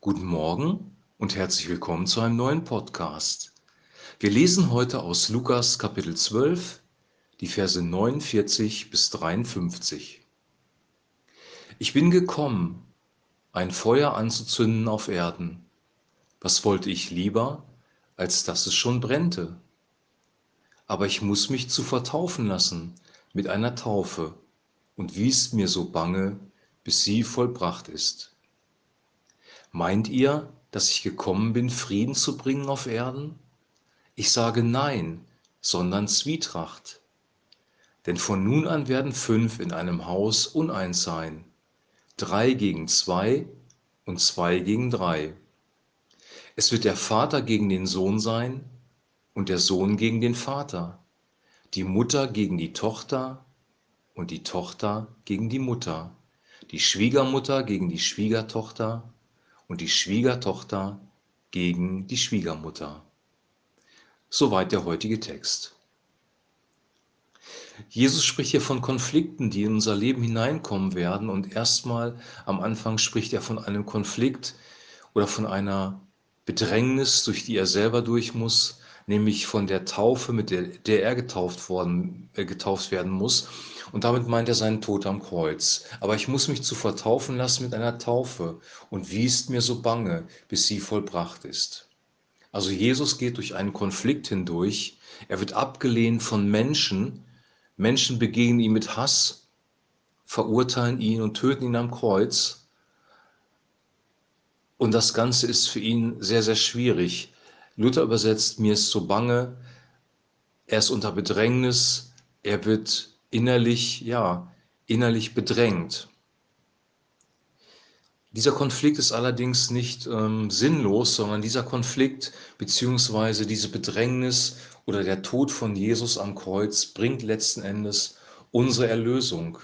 Guten Morgen und herzlich willkommen zu einem neuen Podcast. Wir lesen heute aus Lukas Kapitel 12, die Verse 49 bis 53. Ich bin gekommen, ein Feuer anzuzünden auf Erden. Was wollte ich lieber, als dass es schon brennte? Aber ich muss mich zu vertaufen lassen mit einer Taufe, und wie ist mir so bange, bis sie vollbracht ist. Meint ihr, dass ich gekommen bin, Frieden zu bringen auf Erden? Ich sage nein, sondern Zwietracht. Denn von nun an werden fünf in einem Haus uneins sein, drei gegen zwei und zwei gegen drei. Es wird der Vater gegen den Sohn sein und der Sohn gegen den Vater, die Mutter gegen die Tochter und die Tochter gegen die Mutter die Schwiegermutter gegen die Schwiegertochter und die Schwiegertochter gegen die Schwiegermutter. Soweit der heutige Text. Jesus spricht hier von Konflikten, die in unser Leben hineinkommen werden. Und erstmal am Anfang spricht er von einem Konflikt oder von einer Bedrängnis, durch die er selber durch muss, nämlich von der Taufe, mit der, der er getauft, worden, äh, getauft werden muss. Und damit meint er seinen Tod am Kreuz. Aber ich muss mich zu vertaufen lassen mit einer Taufe. Und wie ist mir so bange, bis sie vollbracht ist. Also Jesus geht durch einen Konflikt hindurch. Er wird abgelehnt von Menschen. Menschen begegnen ihm mit Hass, verurteilen ihn und töten ihn am Kreuz. Und das Ganze ist für ihn sehr, sehr schwierig. Luther übersetzt, mir ist so bange, er ist unter Bedrängnis, er wird innerlich, ja, innerlich bedrängt. Dieser Konflikt ist allerdings nicht ähm, sinnlos, sondern dieser Konflikt bzw. diese Bedrängnis oder der Tod von Jesus am Kreuz bringt letzten Endes unsere Erlösung.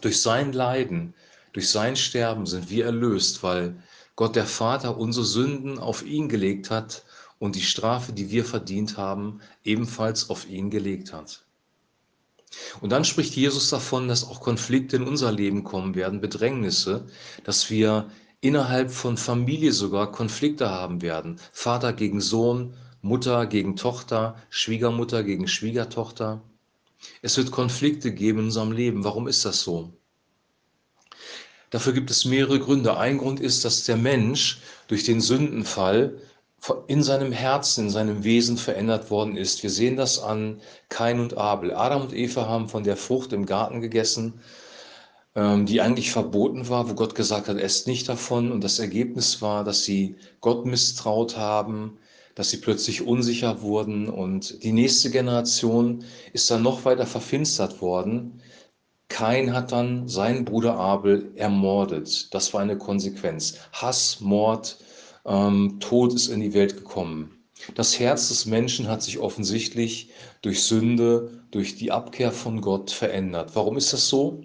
Durch sein Leiden, durch sein Sterben sind wir erlöst, weil Gott der Vater unsere Sünden auf ihn gelegt hat und die Strafe, die wir verdient haben, ebenfalls auf ihn gelegt hat. Und dann spricht Jesus davon, dass auch Konflikte in unser Leben kommen werden, Bedrängnisse, dass wir innerhalb von Familie sogar Konflikte haben werden. Vater gegen Sohn, Mutter gegen Tochter, Schwiegermutter gegen Schwiegertochter. Es wird Konflikte geben in unserem Leben. Warum ist das so? Dafür gibt es mehrere Gründe. Ein Grund ist, dass der Mensch durch den Sündenfall in seinem Herzen, in seinem Wesen verändert worden ist. Wir sehen das an Kain und Abel. Adam und Eva haben von der Frucht im Garten gegessen, ähm, die eigentlich verboten war, wo Gott gesagt hat, esst nicht davon. Und das Ergebnis war, dass sie Gott misstraut haben, dass sie plötzlich unsicher wurden. Und die nächste Generation ist dann noch weiter verfinstert worden Kain hat dann seinen Bruder Abel ermordet. Das war eine Konsequenz. Hass, Mord, ähm, Tod ist in die Welt gekommen. Das Herz des Menschen hat sich offensichtlich durch Sünde, durch die Abkehr von Gott verändert. Warum ist das so?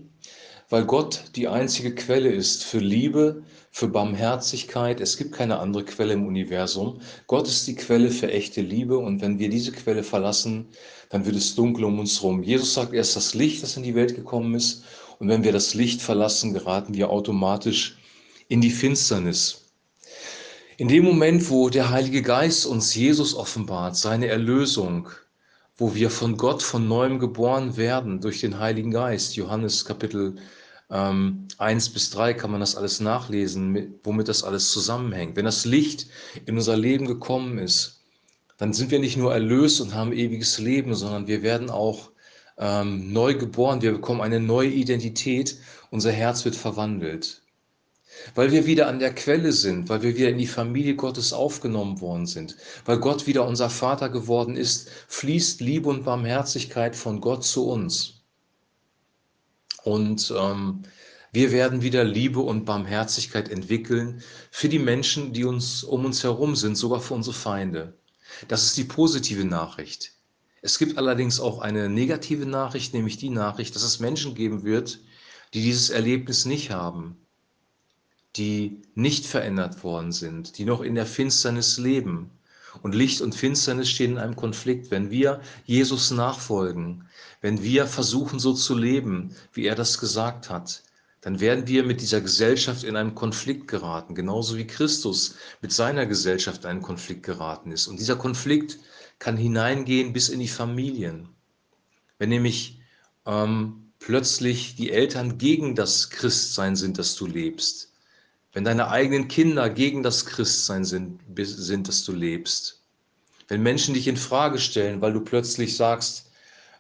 Weil Gott die einzige Quelle ist für Liebe, für Barmherzigkeit. Es gibt keine andere Quelle im Universum. Gott ist die Quelle für echte Liebe und wenn wir diese Quelle verlassen, dann wird es dunkel um uns herum. Jesus sagt, er ist das Licht, das in die Welt gekommen ist. Und wenn wir das Licht verlassen, geraten wir automatisch in die Finsternis. In dem Moment, wo der Heilige Geist uns Jesus offenbart, seine Erlösung, wo wir von Gott von neuem geboren werden durch den Heiligen Geist, Johannes Kapitel ähm, 1 bis 3 kann man das alles nachlesen, mit, womit das alles zusammenhängt. Wenn das Licht in unser Leben gekommen ist, dann sind wir nicht nur erlöst und haben ewiges Leben, sondern wir werden auch ähm, neu geboren, wir bekommen eine neue Identität, unser Herz wird verwandelt. Weil wir wieder an der Quelle sind, weil wir wieder in die Familie Gottes aufgenommen worden sind, weil Gott wieder unser Vater geworden ist, fließt Liebe und Barmherzigkeit von Gott zu uns. Und ähm, wir werden wieder Liebe und Barmherzigkeit entwickeln für die Menschen, die uns um uns herum sind, sogar für unsere Feinde. Das ist die positive Nachricht. Es gibt allerdings auch eine negative Nachricht, nämlich die Nachricht, dass es Menschen geben wird, die dieses Erlebnis nicht haben, die nicht verändert worden sind, die noch in der Finsternis leben. Und Licht und Finsternis stehen in einem Konflikt. Wenn wir Jesus nachfolgen, wenn wir versuchen so zu leben, wie er das gesagt hat, dann werden wir mit dieser Gesellschaft in einen Konflikt geraten, genauso wie Christus mit seiner Gesellschaft in einen Konflikt geraten ist. Und dieser Konflikt kann hineingehen bis in die Familien. Wenn nämlich ähm, plötzlich die Eltern gegen das Christsein sind, das du lebst, wenn deine eigenen Kinder gegen das Christsein sind, sind das du lebst, wenn Menschen dich in Frage stellen, weil du plötzlich sagst,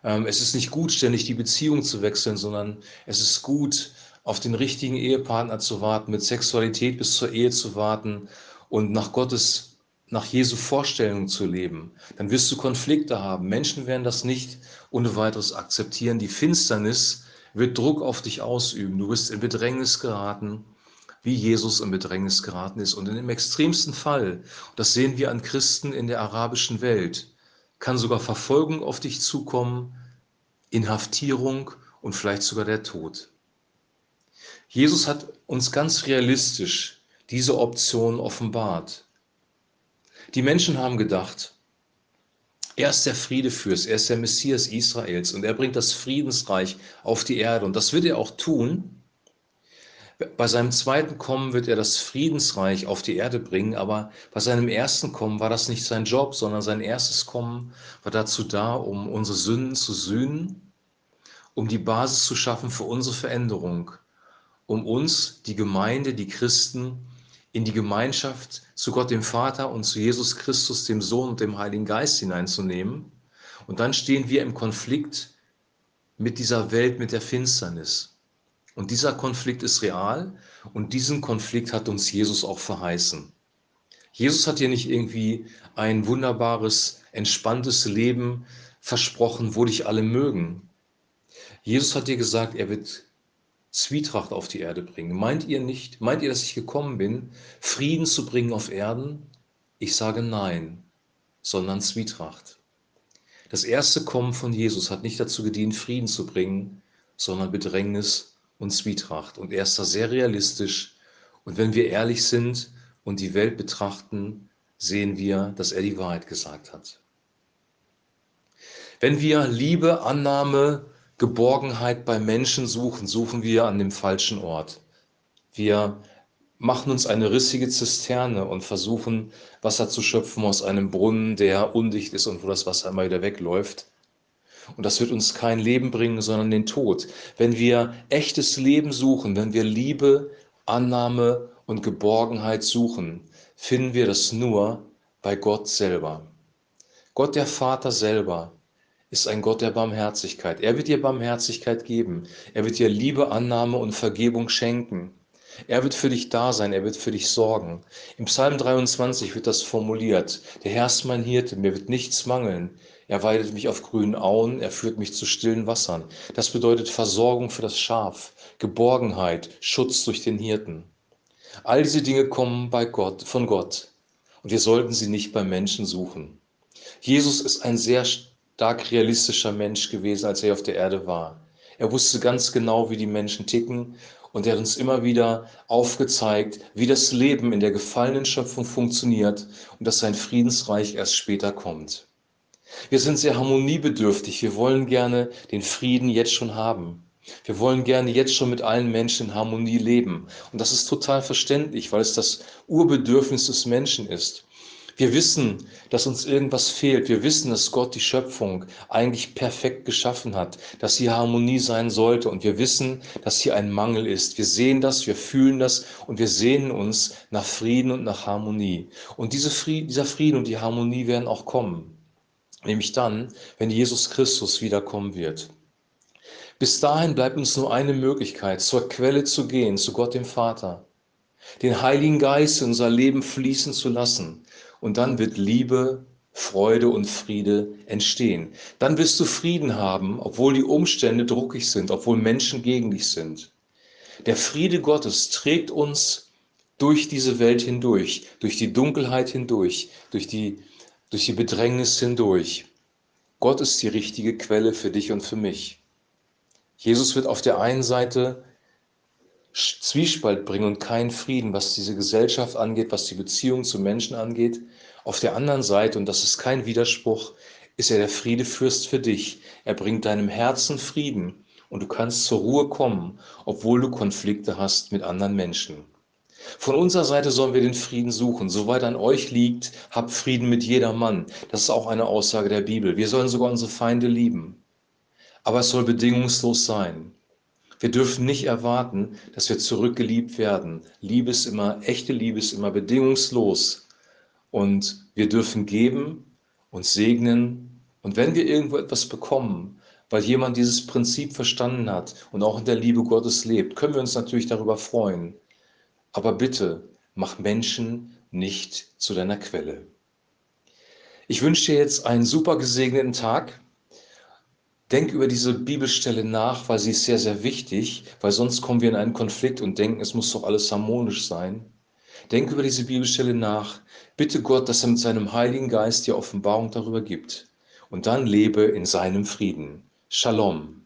ähm, es ist nicht gut, ständig die Beziehung zu wechseln, sondern es ist gut, auf den richtigen Ehepartner zu warten, mit Sexualität bis zur Ehe zu warten und nach Gottes, nach Jesu Vorstellung zu leben, dann wirst du Konflikte haben. Menschen werden das nicht ohne weiteres akzeptieren. Die Finsternis wird Druck auf dich ausüben. Du wirst in Bedrängnis geraten, wie Jesus in Bedrängnis geraten ist. Und in dem extremsten Fall, das sehen wir an Christen in der arabischen Welt, kann sogar Verfolgung auf dich zukommen, Inhaftierung und vielleicht sogar der Tod. Jesus hat uns ganz realistisch diese Option offenbart. Die Menschen haben gedacht, er ist der Friedefürst, er ist der Messias Israels und er bringt das Friedensreich auf die Erde. Und das wird er auch tun. Bei seinem zweiten Kommen wird er das Friedensreich auf die Erde bringen, aber bei seinem ersten Kommen war das nicht sein Job, sondern sein erstes Kommen war dazu da, um unsere Sünden zu sühnen, um die Basis zu schaffen für unsere Veränderung, um uns, die Gemeinde, die Christen, in die Gemeinschaft zu Gott dem Vater und zu Jesus Christus, dem Sohn und dem Heiligen Geist hineinzunehmen. Und dann stehen wir im Konflikt mit dieser Welt, mit der Finsternis. Und dieser Konflikt ist real und diesen Konflikt hat uns Jesus auch verheißen. Jesus hat dir nicht irgendwie ein wunderbares, entspanntes Leben versprochen, wo dich alle mögen. Jesus hat dir gesagt, er wird Zwietracht auf die Erde bringen. Meint ihr nicht, meint ihr, dass ich gekommen bin, Frieden zu bringen auf Erden? Ich sage nein, sondern Zwietracht. Das erste Kommen von Jesus hat nicht dazu gedient, Frieden zu bringen, sondern Bedrängnis und Zwietracht. Und er ist da sehr realistisch. Und wenn wir ehrlich sind und die Welt betrachten, sehen wir, dass er die Wahrheit gesagt hat. Wenn wir Liebe, Annahme, Geborgenheit bei Menschen suchen, suchen wir an dem falschen Ort. Wir machen uns eine rissige Zisterne und versuchen, Wasser zu schöpfen aus einem Brunnen, der undicht ist und wo das Wasser immer wieder wegläuft. Und das wird uns kein Leben bringen, sondern den Tod. Wenn wir echtes Leben suchen, wenn wir Liebe, Annahme und Geborgenheit suchen, finden wir das nur bei Gott selber. Gott der Vater selber ist ein Gott der Barmherzigkeit. Er wird dir Barmherzigkeit geben. Er wird dir Liebe, Annahme und Vergebung schenken. Er wird für dich da sein, er wird für dich sorgen. Im Psalm 23 wird das formuliert. Der Herr ist mein Hirte, mir wird nichts mangeln. Er weidet mich auf grünen Auen, er führt mich zu stillen Wassern. Das bedeutet Versorgung für das Schaf, Geborgenheit, Schutz durch den Hirten. All diese Dinge kommen bei Gott, von Gott. Und wir sollten sie nicht bei Menschen suchen. Jesus ist ein sehr stark realistischer Mensch gewesen, als er auf der Erde war. Er wusste ganz genau, wie die Menschen ticken und er hat uns immer wieder aufgezeigt, wie das Leben in der gefallenen Schöpfung funktioniert und dass sein Friedensreich erst später kommt. Wir sind sehr harmoniebedürftig. Wir wollen gerne den Frieden jetzt schon haben. Wir wollen gerne jetzt schon mit allen Menschen in Harmonie leben. Und das ist total verständlich, weil es das Urbedürfnis des Menschen ist. Wir wissen, dass uns irgendwas fehlt. Wir wissen, dass Gott die Schöpfung eigentlich perfekt geschaffen hat, dass hier Harmonie sein sollte. Und wir wissen, dass hier ein Mangel ist. Wir sehen das, wir fühlen das und wir sehnen uns nach Frieden und nach Harmonie. Und diese Frieden, dieser Frieden und die Harmonie werden auch kommen. Nämlich dann, wenn Jesus Christus wiederkommen wird. Bis dahin bleibt uns nur eine Möglichkeit, zur Quelle zu gehen, zu Gott dem Vater, den Heiligen Geist in unser Leben fließen zu lassen und dann wird Liebe, Freude und Friede entstehen. Dann wirst du Frieden haben, obwohl die Umstände druckig sind, obwohl Menschen gegen dich sind. Der Friede Gottes trägt uns durch diese Welt hindurch, durch die Dunkelheit hindurch, durch die, durch die Bedrängnis hindurch. Gott ist die richtige Quelle für dich und für mich. Jesus wird auf der einen Seite Zwiespalt bringen und keinen Frieden, was diese Gesellschaft angeht, was die Beziehung zu Menschen angeht. Auf der anderen Seite, und das ist kein Widerspruch, ist er der Friedefürst für dich. Er bringt deinem Herzen Frieden und du kannst zur Ruhe kommen, obwohl du Konflikte hast mit anderen Menschen. Von unserer Seite sollen wir den Frieden suchen. Soweit an euch liegt, habt Frieden mit jedermann. Das ist auch eine Aussage der Bibel. Wir sollen sogar unsere Feinde lieben. Aber es soll bedingungslos sein. Wir dürfen nicht erwarten, dass wir zurückgeliebt werden. Liebe ist immer, echte Liebe ist immer bedingungslos. Und wir dürfen geben und segnen. Und wenn wir irgendwo etwas bekommen, weil jemand dieses Prinzip verstanden hat und auch in der Liebe Gottes lebt, können wir uns natürlich darüber freuen. Aber bitte, mach Menschen nicht zu deiner Quelle. Ich wünsche dir jetzt einen super gesegneten Tag. Denk über diese Bibelstelle nach, weil sie ist sehr, sehr wichtig, weil sonst kommen wir in einen Konflikt und denken, es muss doch alles harmonisch sein. Denk über diese Bibelstelle nach. Bitte Gott, dass er mit seinem Heiligen Geist dir Offenbarung darüber gibt. Und dann lebe in seinem Frieden. Shalom.